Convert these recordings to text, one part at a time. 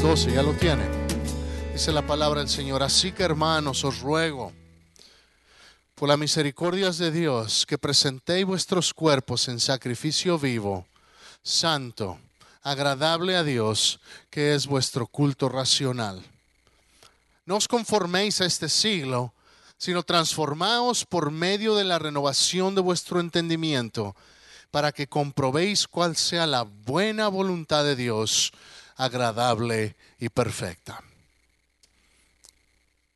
Romanos 12, ya lo tiene. Dice la palabra del Señor, así que hermanos, os ruego, por las misericordias de Dios, que presentéis vuestros cuerpos en sacrificio vivo, santo, agradable a Dios, que es vuestro culto racional. No os conforméis a este siglo, sino transformaos por medio de la renovación de vuestro entendimiento, para que comprobéis cuál sea la buena voluntad de Dios, agradable y perfecta.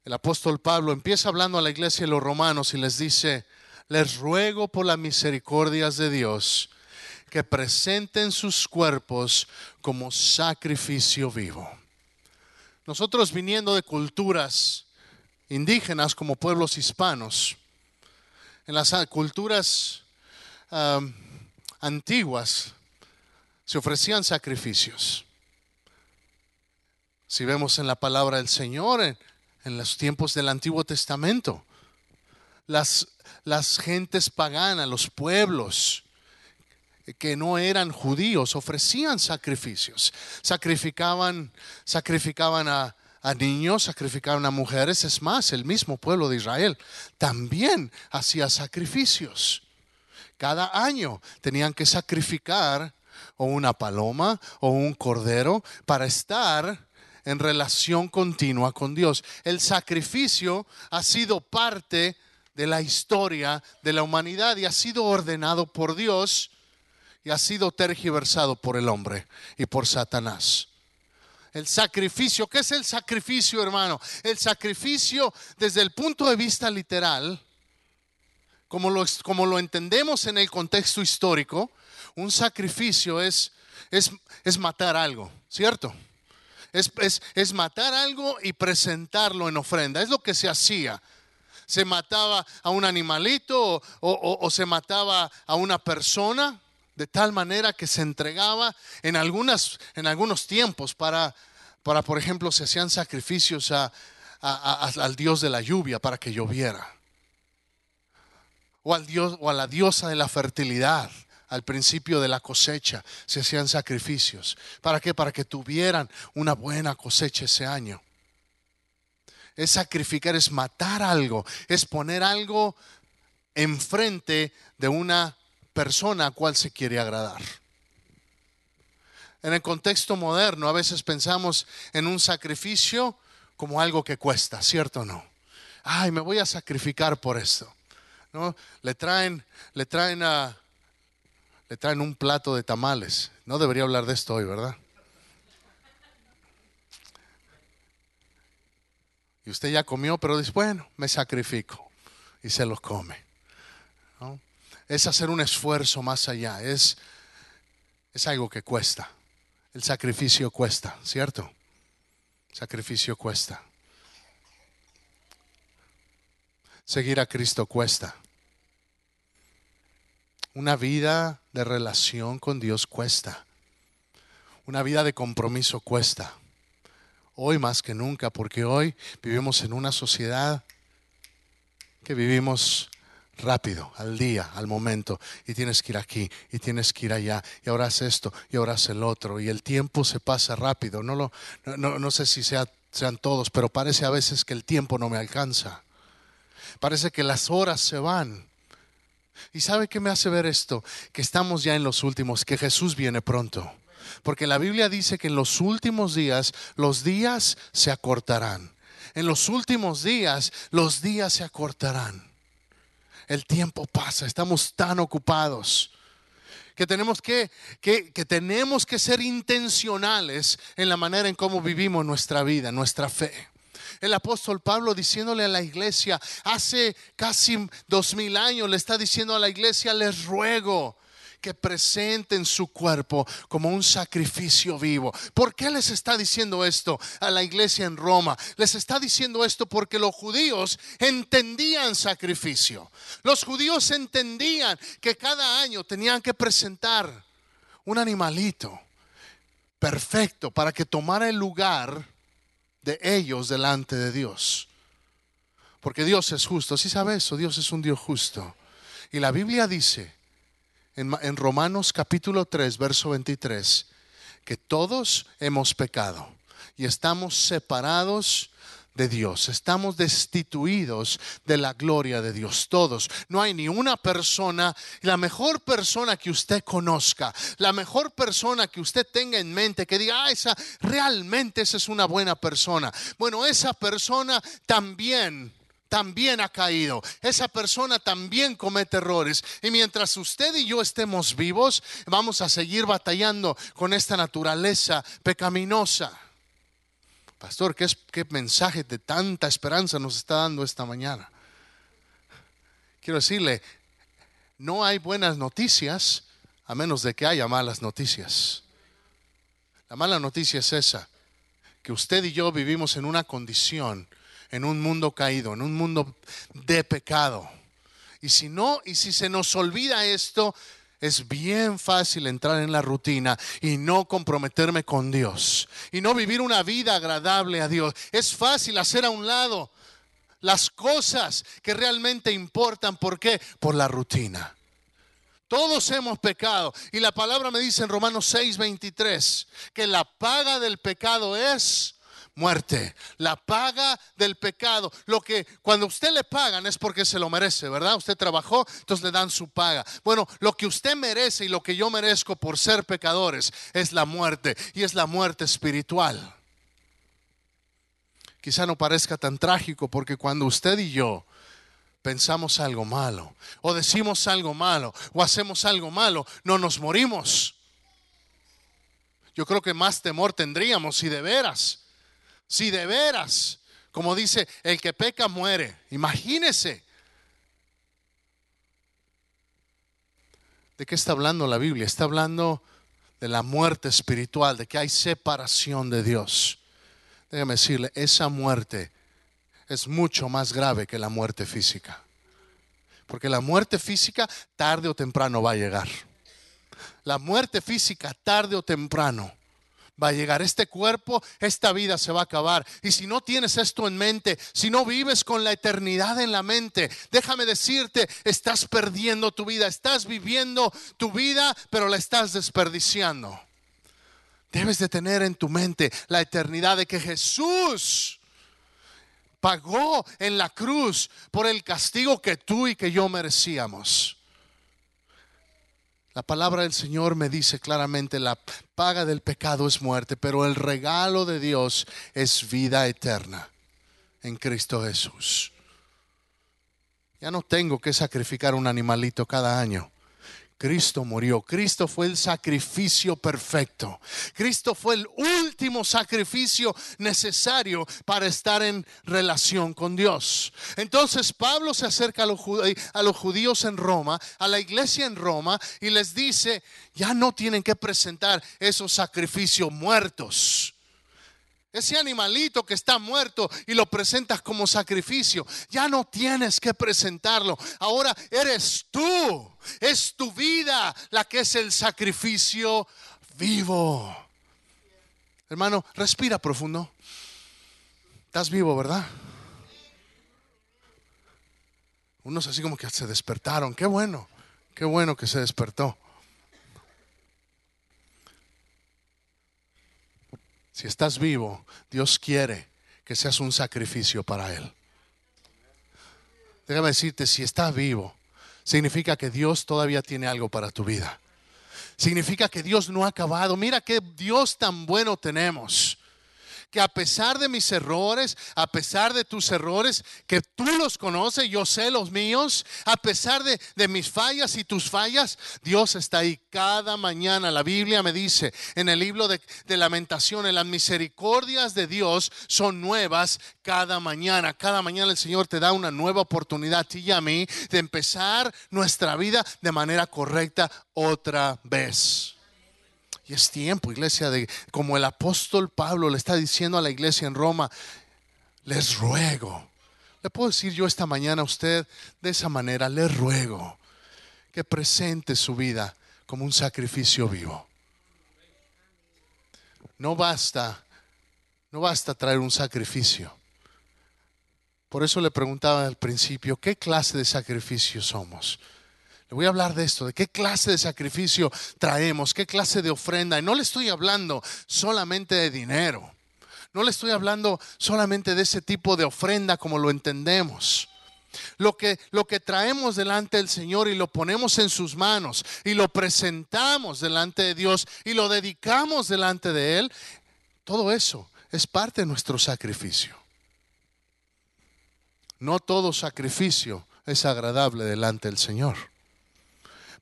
El apóstol Pablo empieza hablando a la iglesia de los romanos y les dice, les ruego por las misericordias de Dios que presenten sus cuerpos como sacrificio vivo. Nosotros viniendo de culturas indígenas como pueblos hispanos, en las culturas antiguas se ofrecían sacrificios. Si vemos en la palabra del Señor, en, los tiempos del Antiguo Testamento, las, las gentes paganas, los pueblos que no eran judíos, ofrecían sacrificios. Sacrificaban, sacrificaban a, a niños, sacrificaban a mujeres. Es más, el mismo pueblo de Israel también hacía sacrificios. Cada año tenían que sacrificar o una paloma o un cordero para estar en relación continua con Dios. El sacrificio ha sido parte de la historia de la humanidad y ha sido ordenado por Dios y ha sido tergiversado por el hombre y por Satanás. El sacrificio, ¿qué es el sacrificio, hermano? El sacrificio desde el punto de vista literal, como lo, como lo entendemos en el contexto histórico, un sacrificio es, es, es matar algo, ¿cierto? Es, matar algo y presentarlo en ofrenda. Es lo que se hacía. Se mataba a un animalito o, se mataba a una persona de tal manera que se entregaba en, algunas, en algunos tiempos para, para, por ejemplo, se hacían sacrificios al dios de la lluvia para que lloviera. O, al dios, o a la diosa de la fertilidad al principio de la cosecha se hacían sacrificios. ¿Para qué? Para que tuvieran una buena cosecha ese año. Es sacrificar, es matar algo, es poner algo enfrente de una persona a cual se quiere agradar. En el contexto moderno a veces pensamos en un sacrificio como algo que cuesta, ¿cierto o no? Ay, me voy a sacrificar por esto. ¿No? Le traen, le traen a, le traen un plato de tamales. No debería hablar de esto hoy, ¿verdad? Y usted ya comió, pero dice, bueno, me sacrifico y se los come. Es hacer un esfuerzo más allá, es, es algo que cuesta. El sacrificio cuesta, ¿cierto? sacrificio cuesta. Seguir a Cristo cuesta. Una vida de relación con Dios cuesta. Una vida de compromiso cuesta. Hoy más que nunca, porque hoy vivimos en una sociedad que vivimos rápido, al día, al momento, y tienes que ir aquí, y tienes que ir allá, y ahora haces esto, y ahora haces el otro, y el tiempo se pasa rápido. No, lo, no, no sé si sea, sean todos, pero parece a veces que el tiempo no me alcanza. Parece que las horas se van. ¿Y sabe qué me hace ver esto? Que estamos ya en los últimos, que Jesús viene pronto. Porque la Biblia dice que en los últimos días los días se acortarán. En los últimos días los días se acortarán. El tiempo pasa, estamos tan ocupados que tenemos que, que, que, tenemos que ser intencionales en la manera en cómo vivimos nuestra vida, nuestra fe el apóstol Pablo diciéndole a la iglesia, hace casi dos mil años le está diciendo a la iglesia, les ruego que presenten su cuerpo como un sacrificio vivo. ¿Por qué les está diciendo esto a la iglesia en Roma? Les está diciendo esto porque los judíos entendían sacrificio. Los judíos entendían que cada año tenían que presentar un animalito perfecto para que tomara el lugar de ellos delante de Dios. Porque Dios es justo. Si ¿Sí sabe eso, Dios es un Dios justo. Y la Biblia dice en, en Romanos capítulo 3, verso 23, que todos hemos pecado y estamos separados de Dios. Estamos destituidos de la gloria de Dios. Todos. No hay ni una persona, la mejor persona que usted conozca, la mejor persona que usted tenga en mente, que diga, ah, esa, realmente esa es una buena persona. Bueno, esa persona también también ha caído. Esa persona también comete errores. Y mientras usted y yo estemos vivos, vamos a seguir batallando con esta naturaleza pecaminosa. Pastor, ¿qué, es, ¿qué mensaje de tanta esperanza nos está dando esta mañana? Quiero decirle, no hay buenas noticias a menos de que haya malas noticias. La mala noticia es esa, que usted y yo vivimos en una condición en un mundo caído, en un mundo de pecado. Y si no, y si se nos olvida esto, es bien fácil entrar en la rutina y no comprometerme con Dios y no vivir una vida agradable a Dios. Es fácil hacer a un lado las cosas que realmente importan. ¿Por qué? Por la rutina. Todos hemos pecado. Y la palabra me dice en Romanos 6:23 que la paga del pecado es muerte. La paga del pecado. Lo que cuando usted le pagan es porque se lo merece, ¿verdad? Usted trabajó, entonces le dan su paga. Bueno, lo que usted merece y lo que yo merezco por ser pecadores es la muerte y es la muerte espiritual. Quizá no parezca tan trágico porque cuando usted y yo pensamos algo malo o decimos algo malo o hacemos algo malo, no nos morimos. Yo creo que más temor tendríamos si de veras si de veras, como dice, el que peca muere. Imagínese. ¿De qué está hablando la Biblia? Está hablando de la muerte espiritual, de que hay separación de Dios. Déjame decirle, esa muerte es mucho más grave que la muerte física. Porque la muerte física tarde o temprano va a llegar. La muerte física tarde o temprano va a llegar. Este cuerpo, esta vida se va a acabar. Y si no tienes esto en mente, si no vives con la eternidad en la mente, déjame decirte, estás perdiendo tu vida, estás viviendo tu vida, pero la estás desperdiciando. Debes de tener en tu mente la eternidad de que Jesús pagó en la cruz por el castigo que tú y que yo merecíamos. La palabra del Señor me dice claramente, la paga del pecado es muerte, pero el regalo de Dios es vida eterna en Cristo Jesús. Ya no tengo que sacrificar un animalito cada año. Cristo murió. Cristo fue el sacrificio perfecto. Cristo fue el último sacrificio necesario para estar en relación con Dios. Entonces Pablo se acerca a los, judíos en Roma, a la iglesia en Roma, y les dice, ya no tienen que presentar esos sacrificios muertos ese animalito que está muerto y lo presentas como sacrificio, ya no tienes que presentarlo. Ahora eres tú, es tu vida la que es el sacrificio vivo. Hermano, respira profundo. Estás vivo, ¿verdad? Unos así como que se despertaron. Qué bueno, qué bueno que se despertó. Si estás vivo, Dios quiere que seas un sacrificio para Él. Déjame decirte, si estás vivo, significa que Dios todavía tiene algo para tu vida. Significa que Dios no ha acabado. Mira qué Dios tan bueno tenemos que a pesar de mis errores, a pesar de tus errores, que tú los conoces, yo sé los míos, a pesar de, mis fallas y tus fallas, Dios está ahí cada mañana. La Biblia me dice en el libro de, de lamentaciones, las misericordias de Dios son nuevas cada mañana. Cada mañana el Señor te da una nueva oportunidad a ti y a mí de empezar nuestra vida de manera correcta otra vez. Y es tiempo, iglesia, de como el apóstol Pablo le está diciendo a la iglesia en Roma, les ruego. Le puedo decir yo esta mañana a usted de esa manera, les ruego que presente su vida como un sacrificio vivo. No basta, no basta traer un sacrificio. Por eso le preguntaba al principio, ¿qué clase de sacrificio somos? Voy a hablar de esto, de qué clase de sacrificio traemos, qué clase de ofrenda. Y no le estoy hablando solamente de dinero. No le estoy hablando solamente de ese tipo de ofrenda como lo entendemos. Lo que, lo que traemos delante del Señor y lo ponemos en sus manos y lo presentamos delante de Dios y lo dedicamos delante de Él, todo eso es parte de nuestro sacrificio. No todo sacrificio es agradable delante del Señor.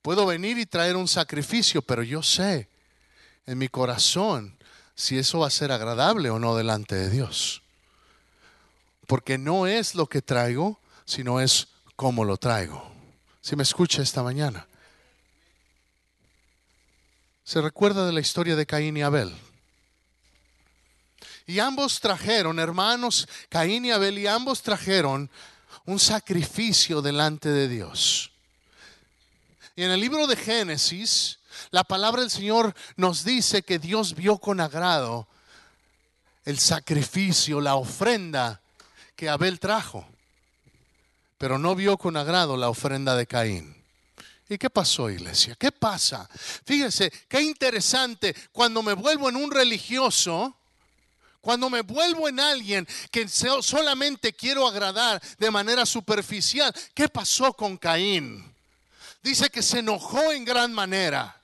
Puedo venir y traer un sacrificio, pero yo sé en mi corazón si eso va a ser agradable o no delante de Dios. Porque no es lo que traigo, sino es cómo lo traigo. Si me escucha esta mañana. Se recuerda de la historia de Caín y Abel. Y ambos trajeron, hermanos, Caín y Abel, y ambos trajeron un sacrificio delante de Dios. Y en el libro de Génesis, la palabra del Señor nos dice que Dios vio con agrado el sacrificio, la ofrenda que Abel trajo, pero no vio con agrado la ofrenda de Caín. ¿Y qué pasó, iglesia? ¿Qué pasa? Fíjese, qué interesante cuando me vuelvo en un religioso, cuando me vuelvo en alguien que solamente quiero agradar de manera superficial. ¿Qué pasó con Caín? Dice que se enojó en gran manera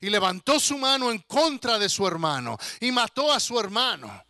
y levantó su mano en contra de su hermano y mató a su hermano.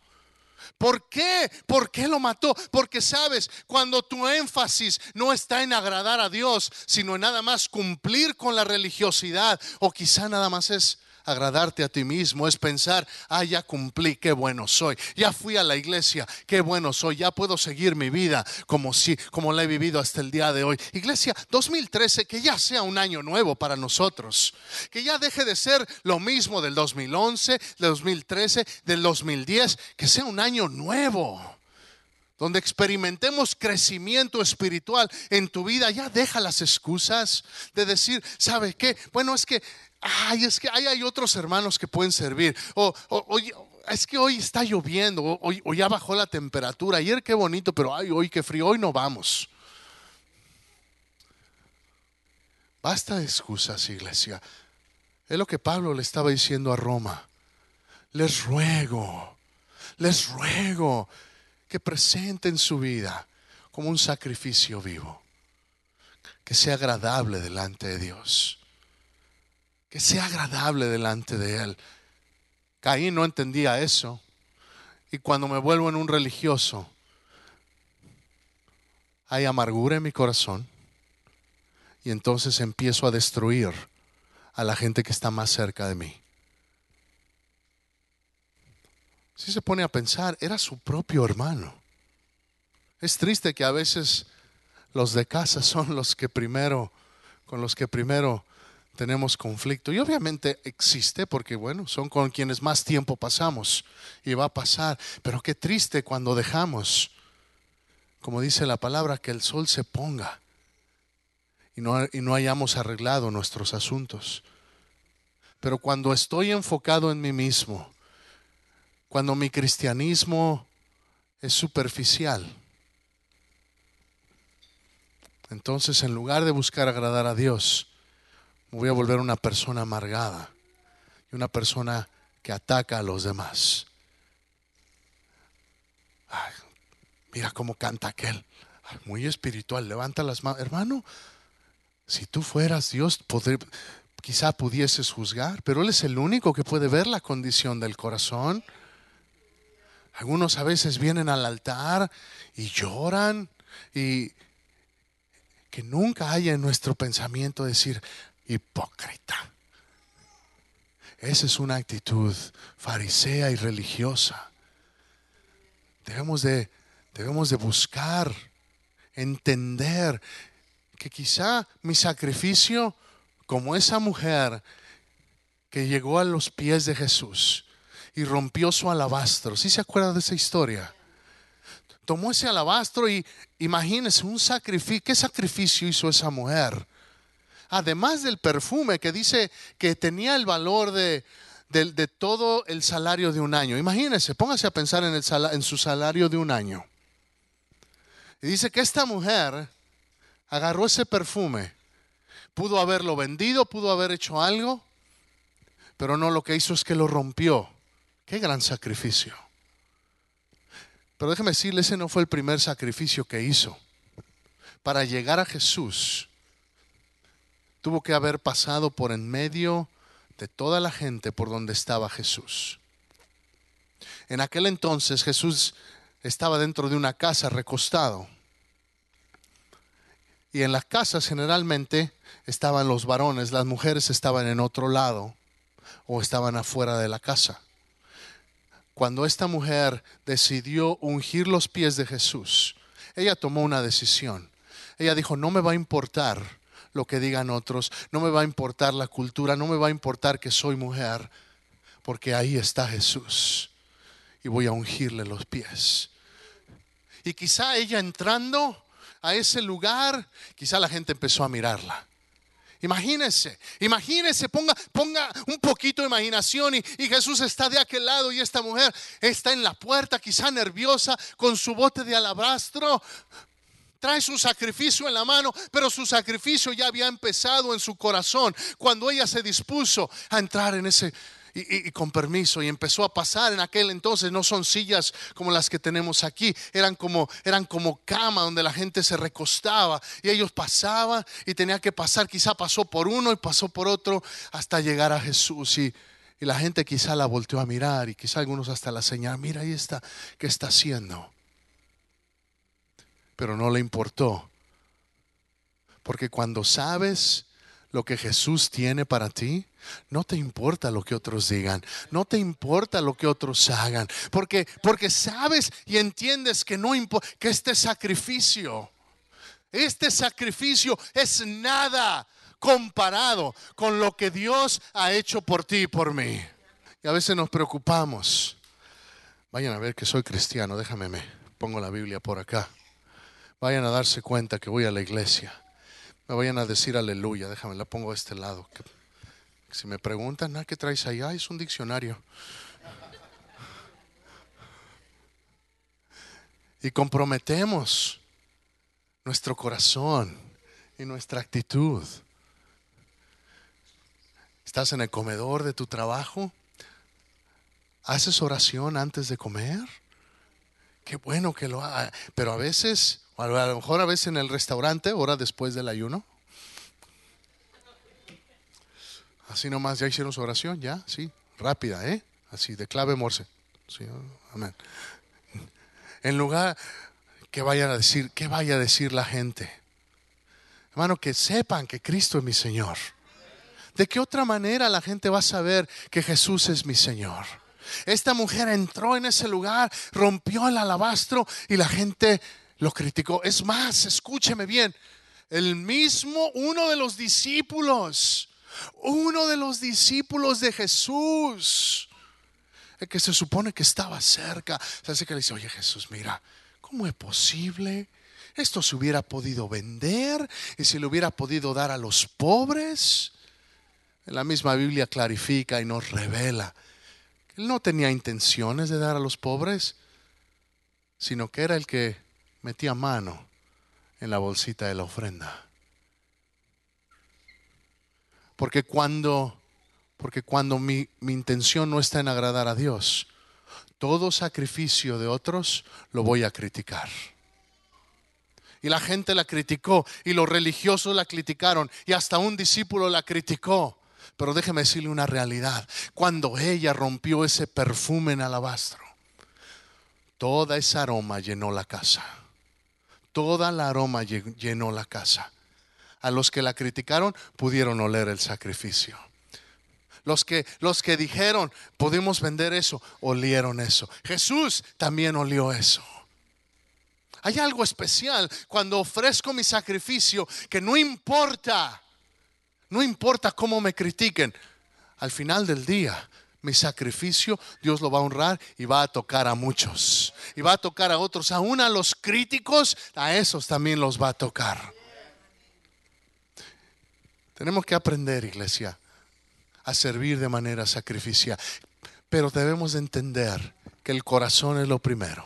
¿Por qué? ¿Por qué lo mató? Porque sabes, cuando tu énfasis no está en agradar a Dios, sino en nada más cumplir con la religiosidad, o quizá nada más es agradarte a ti mismo, es pensar, ah, ya cumplí, qué bueno soy, ya fui a la iglesia, qué bueno soy, ya puedo seguir mi vida como si, como la he vivido hasta el día de hoy. Iglesia, 2013, que ya sea un año nuevo para nosotros, que ya deje de ser lo mismo del 2011, del 2013, del 2010, que sea un año nuevo donde experimentemos crecimiento espiritual en tu vida, ya deja las excusas de decir, ¿sabe qué? Bueno, es que ay, es que hay, otros hermanos que pueden servir. O, es que hoy está lloviendo, o, ya bajó la temperatura. Ayer qué bonito, pero ay, hoy qué frío, hoy no vamos. Basta de excusas, iglesia. Es lo que Pablo le estaba diciendo a Roma. Les ruego, les ruego que presenten su vida como un sacrificio vivo, que sea agradable delante de Dios que sea agradable delante de Él. Caín no entendía eso. Y cuando me vuelvo en un religioso, hay amargura en mi corazón. Y entonces empiezo a destruir a la gente que está más cerca de mí. Si se pone a pensar, era su propio hermano. Es triste que a veces los de casa son los que primero, con los que primero tenemos conflicto. Y obviamente existe porque, bueno, son con quienes más tiempo pasamos y va a pasar. Pero qué triste cuando dejamos, como dice la palabra, que el sol se ponga y no, y no hayamos arreglado nuestros asuntos. Pero cuando estoy enfocado en mí mismo, cuando mi cristianismo es superficial, entonces en lugar de buscar agradar a Dios, me voy a volver una persona amargada y una persona que ataca a los demás. mira cómo canta aquel. muy espiritual. Levanta las manos. Hermano, si tú fueras Dios, quizá pudieses juzgar, pero Él es el único que puede ver la condición del corazón. Algunos a veces vienen al altar y lloran y que nunca haya en nuestro pensamiento decir, hipócrita. Esa es una actitud farisea y religiosa. Debemos de, debemos de buscar, entender que quizá mi sacrificio, como esa mujer que llegó a los pies de Jesús y rompió su alabastro, ¿sí se acuerda de esa historia? Tomó ese alabastro y imagínese un sacrificio. ¿Qué sacrificio hizo esa mujer? Además del perfume que dice que tenía el valor de, todo el salario de un año. Imagínense, póngase a pensar en, el en su salario de un año. Y dice que esta mujer agarró ese perfume, pudo haberlo vendido, pudo haber hecho algo, pero no lo que hizo es que lo rompió. Qué gran sacrificio. Pero déjeme decirle, ese no fue el primer sacrificio que hizo. Para llegar a Jesús, tuvo que haber pasado por en medio de toda la gente por donde estaba Jesús. En aquel entonces Jesús estaba dentro de una casa recostado. Y en las casas generalmente estaban los varones, las mujeres estaban en otro lado o estaban afuera de la casa. Cuando esta mujer decidió ungir los pies de Jesús, ella tomó una decisión. Ella dijo, no me va a importar lo que digan otros, no me va a importar la cultura, no me va a importar que soy mujer, porque ahí está Jesús y voy a ungirle los pies. Y quizá ella entrando a ese lugar, quizá la gente empezó a mirarla. Imagínese, imagínese, ponga, ponga un poquito de imaginación y, y, Jesús está de aquel lado y esta mujer está en la puerta, quizá nerviosa, con su bote de alabastro. Trae su sacrificio en la mano, pero su sacrificio ya había empezado en su corazón cuando ella se dispuso a entrar en ese, y, con permiso y empezó a pasar. En aquel entonces no son sillas como las que tenemos aquí eran como eran como cama donde la gente se recostaba y ellos pasaban y tenía que pasar. Quizá pasó por uno y pasó por otro hasta llegar a Jesús y, la gente quizá la volteó a mirar y quizá algunos hasta la señal mira ahí está qué está haciendo pero no le importó porque cuando sabes lo que Jesús tiene para ti, no te importa lo que otros digan, no te importa lo que otros hagan, porque porque sabes y entiendes que no que este sacrificio este sacrificio es nada comparado con lo que Dios ha hecho por ti y por mí. Y a veces nos preocupamos. Vayan a ver que soy cristiano, déjame me pongo la Biblia por acá. Vayan a darse cuenta que voy a la iglesia. Me vayan a decir aleluya, déjame la pongo a este lado. Si me preguntan, ah, ¿qué traes allá? Es un diccionario. Y comprometemos nuestro corazón y nuestra actitud. ¿Estás en el comedor de tu trabajo? ¿Haces oración antes de comer? Qué bueno que lo haga. Pero a veces, a lo mejor a veces en el restaurante, hora después del ayuno. Así nomás, ya hicieron su oración, ya, sí, rápida, ¿eh? Así, de clave morse. Sí, amén. En lugar que vayan a decir, que vaya a decir la gente. Hermano, que sepan que Cristo es mi Señor. ¿De qué otra manera la gente va a saber que Jesús es mi Señor? Esta mujer entró en ese lugar, rompió el alabastro y la gente lo criticó. Es más, escúcheme bien, el mismo uno de los discípulos uno de los discípulos de Jesús, el que se supone que estaba cerca, se hace que le dice, oye Jesús, mira, ¿cómo es posible? Esto se hubiera podido vender y se le hubiera podido dar a los pobres. La misma Biblia clarifica y nos revela que él no tenía intenciones de dar a los pobres, sino que era el que metía mano en la bolsita de la ofrenda. Porque cuando, porque cuando mi, mi intención no está en agradar a Dios, todo sacrificio de otros lo voy a criticar. Y la gente la criticó y los religiosos la criticaron y hasta un discípulo la criticó. Pero déjeme decirle una realidad. Cuando ella rompió ese perfume en alabastro, toda esa aroma llenó la casa. Toda la aroma llenó la casa a los que la criticaron pudieron oler el sacrificio. Los que, los que dijeron, podemos vender eso, olieron eso. Jesús también olió eso. Hay algo especial cuando ofrezco mi sacrificio que no importa, no importa cómo me critiquen, al final del día mi sacrificio Dios lo va a honrar y va a tocar a muchos. Y va a tocar a otros, aún a los críticos, a esos también los va a tocar. Tenemos que aprender, iglesia, a servir de manera sacrificial. Pero debemos entender que el corazón es lo primero.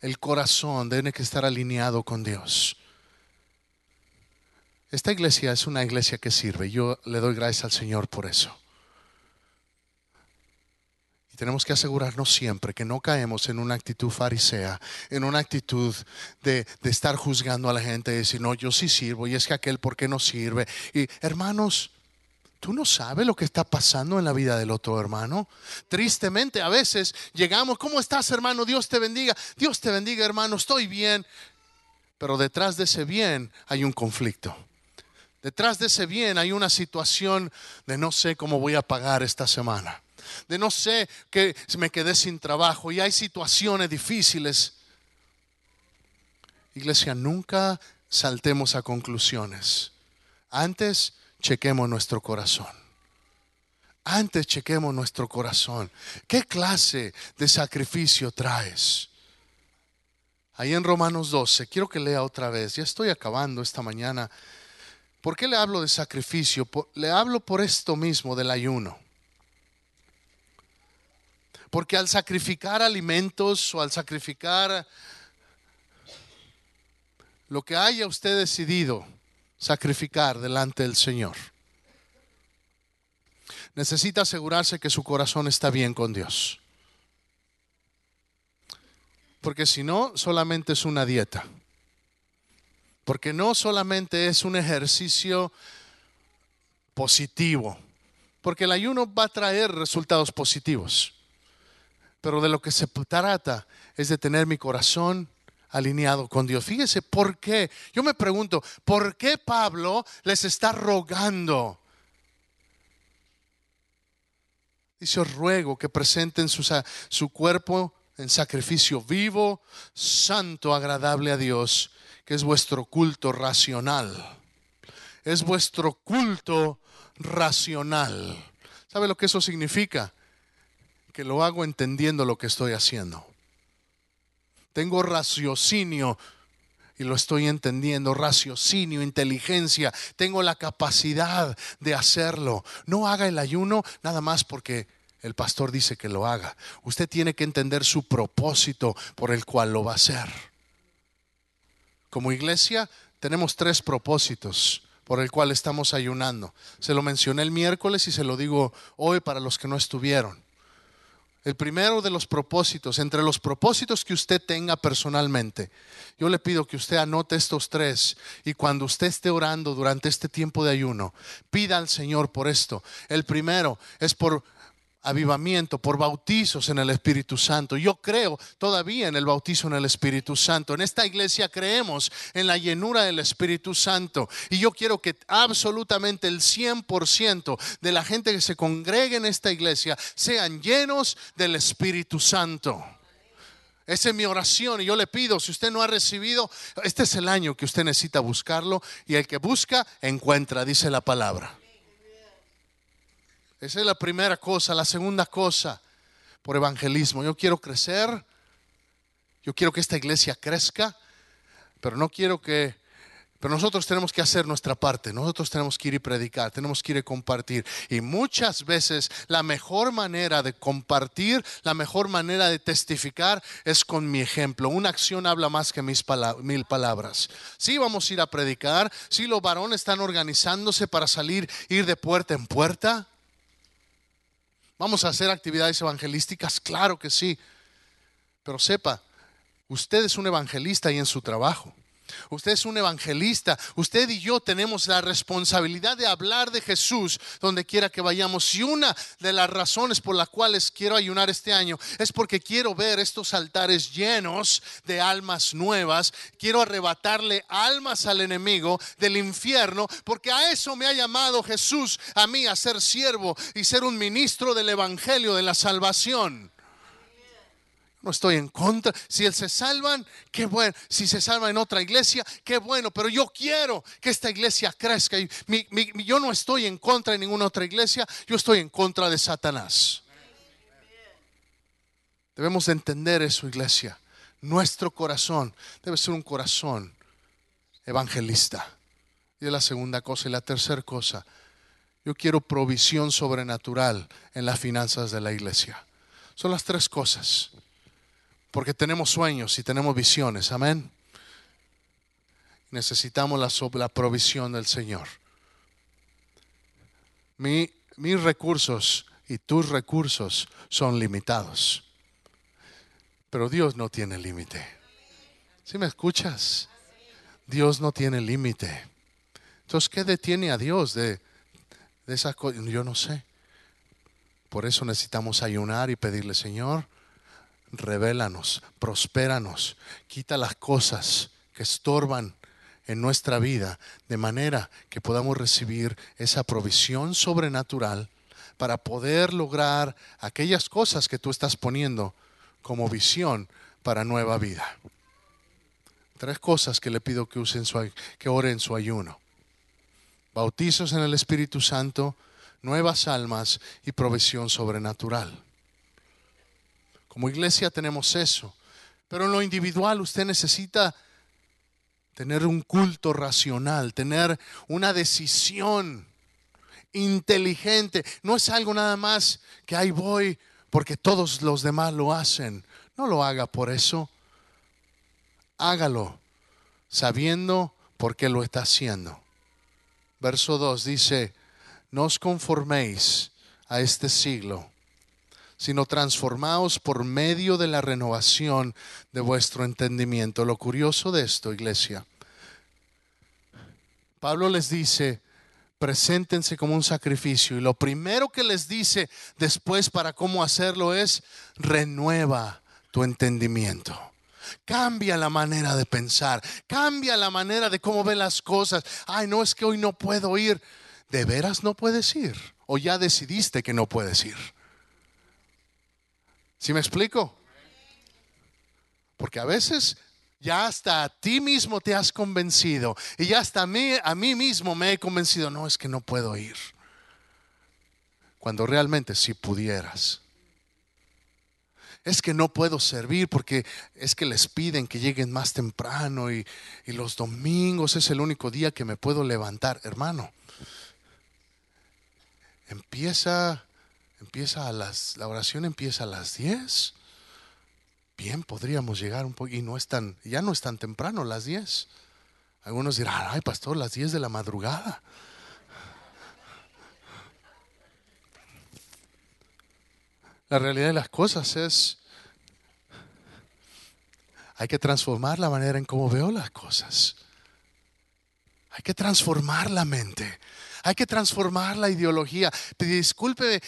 El corazón tiene que estar alineado con Dios. Esta iglesia es una iglesia que sirve. Yo le doy gracias al Señor por eso. Tenemos que asegurarnos siempre que no caemos en una actitud farisea, en una actitud de, de, estar juzgando a la gente y decir, no, yo sí sirvo y es que aquel, ¿por qué no sirve? Y hermanos, Tú no sabes lo que está pasando en la vida del otro hermano. Tristemente a veces llegamos, ¿cómo estás hermano? Dios te bendiga. Dios te bendiga hermano, estoy bien. Pero detrás de ese bien hay un conflicto. Detrás de ese bien hay una situación de no sé cómo voy a pagar esta semana. De no sé que me quedé sin trabajo y hay situaciones difíciles. Iglesia, nunca saltemos a conclusiones. Antes chequemos nuestro corazón. Antes chequemos nuestro corazón. ¿Qué clase de sacrificio traes? Ahí en Romanos 12, quiero que lea otra vez. Ya estoy acabando esta mañana. ¿Por qué le hablo de sacrificio? Le hablo por esto mismo del ayuno. Porque al sacrificar alimentos o al sacrificar lo que haya usted decidido, sacrificar delante del Señor. Necesita asegurarse que su corazón está bien con Dios. Porque si no, solamente es una dieta. Porque no solamente es un ejercicio positivo. Porque el ayuno va a traer resultados positivos. Pero de lo que se trata es de tener mi corazón alineado con Dios. Fíjese por qué. Yo me pregunto, ¿por qué Pablo les está rogando? Dice, os ruego que presenten su, su cuerpo en sacrificio vivo, santo, agradable a Dios, que es vuestro culto racional. Es vuestro culto racional. ¿Sabe lo que eso significa? Que lo hago entendiendo lo que estoy haciendo tengo raciocinio y lo estoy entendiendo, raciocinio, inteligencia, tengo la capacidad de hacerlo. No haga el ayuno nada más porque el pastor dice que lo haga. Usted tiene que entender su propósito por el cual lo va a hacer. Como iglesia tenemos tres propósitos por el cual estamos ayunando. Se lo mencioné el miércoles y se lo digo hoy para los que no estuvieron. El primero de los propósitos, entre los propósitos que usted tenga personalmente, yo le pido que usted anote estos tres y cuando usted esté orando durante este tiempo de ayuno, pida al Señor por esto. El primero es por avivamiento, por bautizos en el Espíritu Santo. Yo creo todavía en el bautizo en el Espíritu Santo. En esta iglesia creemos en la llenura del Espíritu Santo. Y yo quiero que absolutamente el 100% de la gente que se congregue en esta iglesia sean llenos del Espíritu Santo. Esa es mi oración y yo le pido, si usted no ha recibido, este es el año que usted necesita buscarlo y el que busca, encuentra, dice la palabra. Esa es la primera cosa. La segunda cosa, por evangelismo. Yo quiero crecer, yo quiero que esta iglesia crezca, pero no quiero que... Pero nosotros tenemos que hacer nuestra parte, nosotros tenemos que ir y predicar, tenemos que ir y compartir. Y muchas veces la mejor manera de compartir, la mejor manera de testificar es con mi ejemplo. Una acción habla más que mis mil palabras. Sí vamos a ir a predicar, sí los varones están organizándose para salir, ir de puerta en puerta. ¿Vamos a hacer actividades evangelísticas? Claro que sí. Pero sepa, usted es un evangelista y en su trabajo. Usted es un evangelista. Usted y yo tenemos la responsabilidad de hablar de Jesús donde quiera que vayamos. Y una de las razones por las cuales quiero ayunar este año es porque quiero ver estos altares llenos de almas nuevas. Quiero arrebatarle almas al enemigo del infierno porque a eso me ha llamado Jesús a mí a ser siervo y ser un ministro del evangelio de la salvación. No estoy en contra. Si él se salvan, qué bueno. Si se salva en otra iglesia, qué bueno. Pero yo quiero que esta iglesia crezca. Yo no estoy en contra de ninguna otra iglesia. Yo estoy en contra de Satanás. Debemos entender eso, iglesia. Nuestro corazón debe ser un corazón evangelista. Y es la segunda cosa. Y la tercera cosa, yo quiero provisión sobrenatural en las finanzas de la iglesia. Son las tres cosas. Porque tenemos sueños y tenemos visiones. Amén. Necesitamos la, provisión del Señor. mis recursos y tus recursos son limitados. Pero Dios no tiene límite. ¿Sí me escuchas? Dios no tiene límite. Entonces, ¿qué detiene a Dios de, de esas cosas? Yo no sé. Por eso necesitamos ayunar y pedirle, Señor, revélanos, prospéranos, quita las cosas que estorban en nuestra vida, de manera que podamos recibir esa provisión sobrenatural para poder lograr aquellas cosas que tú estás poniendo como visión para nueva vida. Tres cosas que le pido que usen su, que ore en su ayuno. Bautizos en el Espíritu Santo, nuevas almas y provisión sobrenatural. Como iglesia tenemos eso, pero en lo individual usted necesita tener un culto racional, tener una decisión inteligente. No es algo nada más que ahí voy porque todos los demás lo hacen. No lo haga por eso. Hágalo sabiendo por qué lo está haciendo. Verso 2 dice, no os conforméis a este siglo, sino transformaos por medio de la renovación de vuestro entendimiento. Lo curioso de esto, iglesia, Pablo les dice, preséntense como un sacrificio. Y lo primero que les dice después para cómo hacerlo es, renueva tu entendimiento. Cambia la manera de pensar, cambia la manera de cómo ve las cosas. Ay, no es que hoy no puedo ir. ¿De veras no puedes ir? ¿O ya decidiste que no puedes ir? ¿Sí me explico? Porque a veces ya hasta a ti mismo te has convencido y ya hasta a mí, a mí mismo me he convencido, no es que no puedo ir. Cuando realmente si pudieras. Es que no puedo servir porque es que les piden que lleguen más temprano y, y los domingos es el único día que me puedo levantar. Hermano, empieza, empieza a las, la oración empieza a las 10. Bien, podríamos llegar un poco, y no es tan, ya no es tan temprano, las 10. Algunos dirán, ay pastor, las 10 de la madrugada. La realidad de las cosas es, hay que transformar la manera en cómo veo las cosas. Hay que transformar la mente. Hay que transformar la ideología. Disculpe, eh,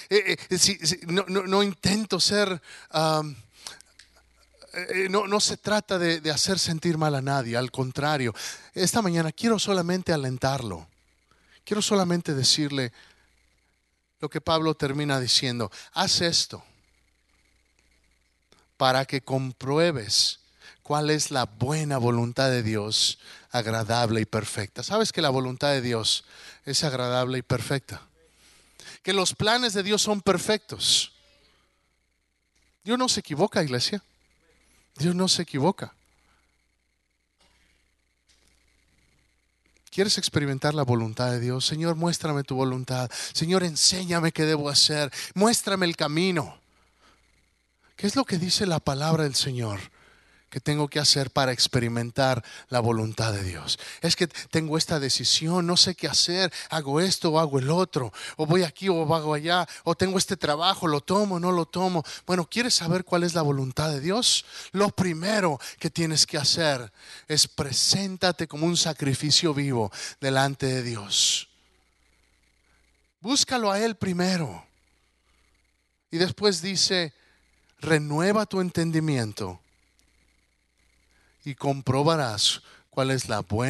eh, si, no, intento ser... No, se trata de, hacer sentir mal a nadie, al contrario. Esta mañana quiero solamente alentarlo. Quiero solamente decirle lo que Pablo termina diciendo. Haz esto para que compruebes cuál es la buena voluntad de Dios, agradable y perfecta. ¿Sabes que la voluntad de Dios es agradable y perfecta? Que los planes de Dios son perfectos. Dios no se equivoca, iglesia. Dios no se equivoca. ¿Quieres experimentar la voluntad de Dios? Señor, muéstrame tu voluntad. Señor, enséñame qué debo hacer. Muéstrame el camino. ¿Qué es lo que dice la palabra del Señor? Que tengo que hacer para experimentar la voluntad de Dios. Es que tengo esta decisión, no sé qué hacer, hago esto o hago el otro, o voy aquí o hago allá, o tengo este trabajo, lo tomo o no lo tomo. Bueno, ¿quieres saber cuál es la voluntad de Dios? Lo primero que tienes que hacer es preséntate como un sacrificio vivo delante de Dios. Búscalo a Él primero. Y después dice, renueva tu entendimiento y comprobarás cuál es la buena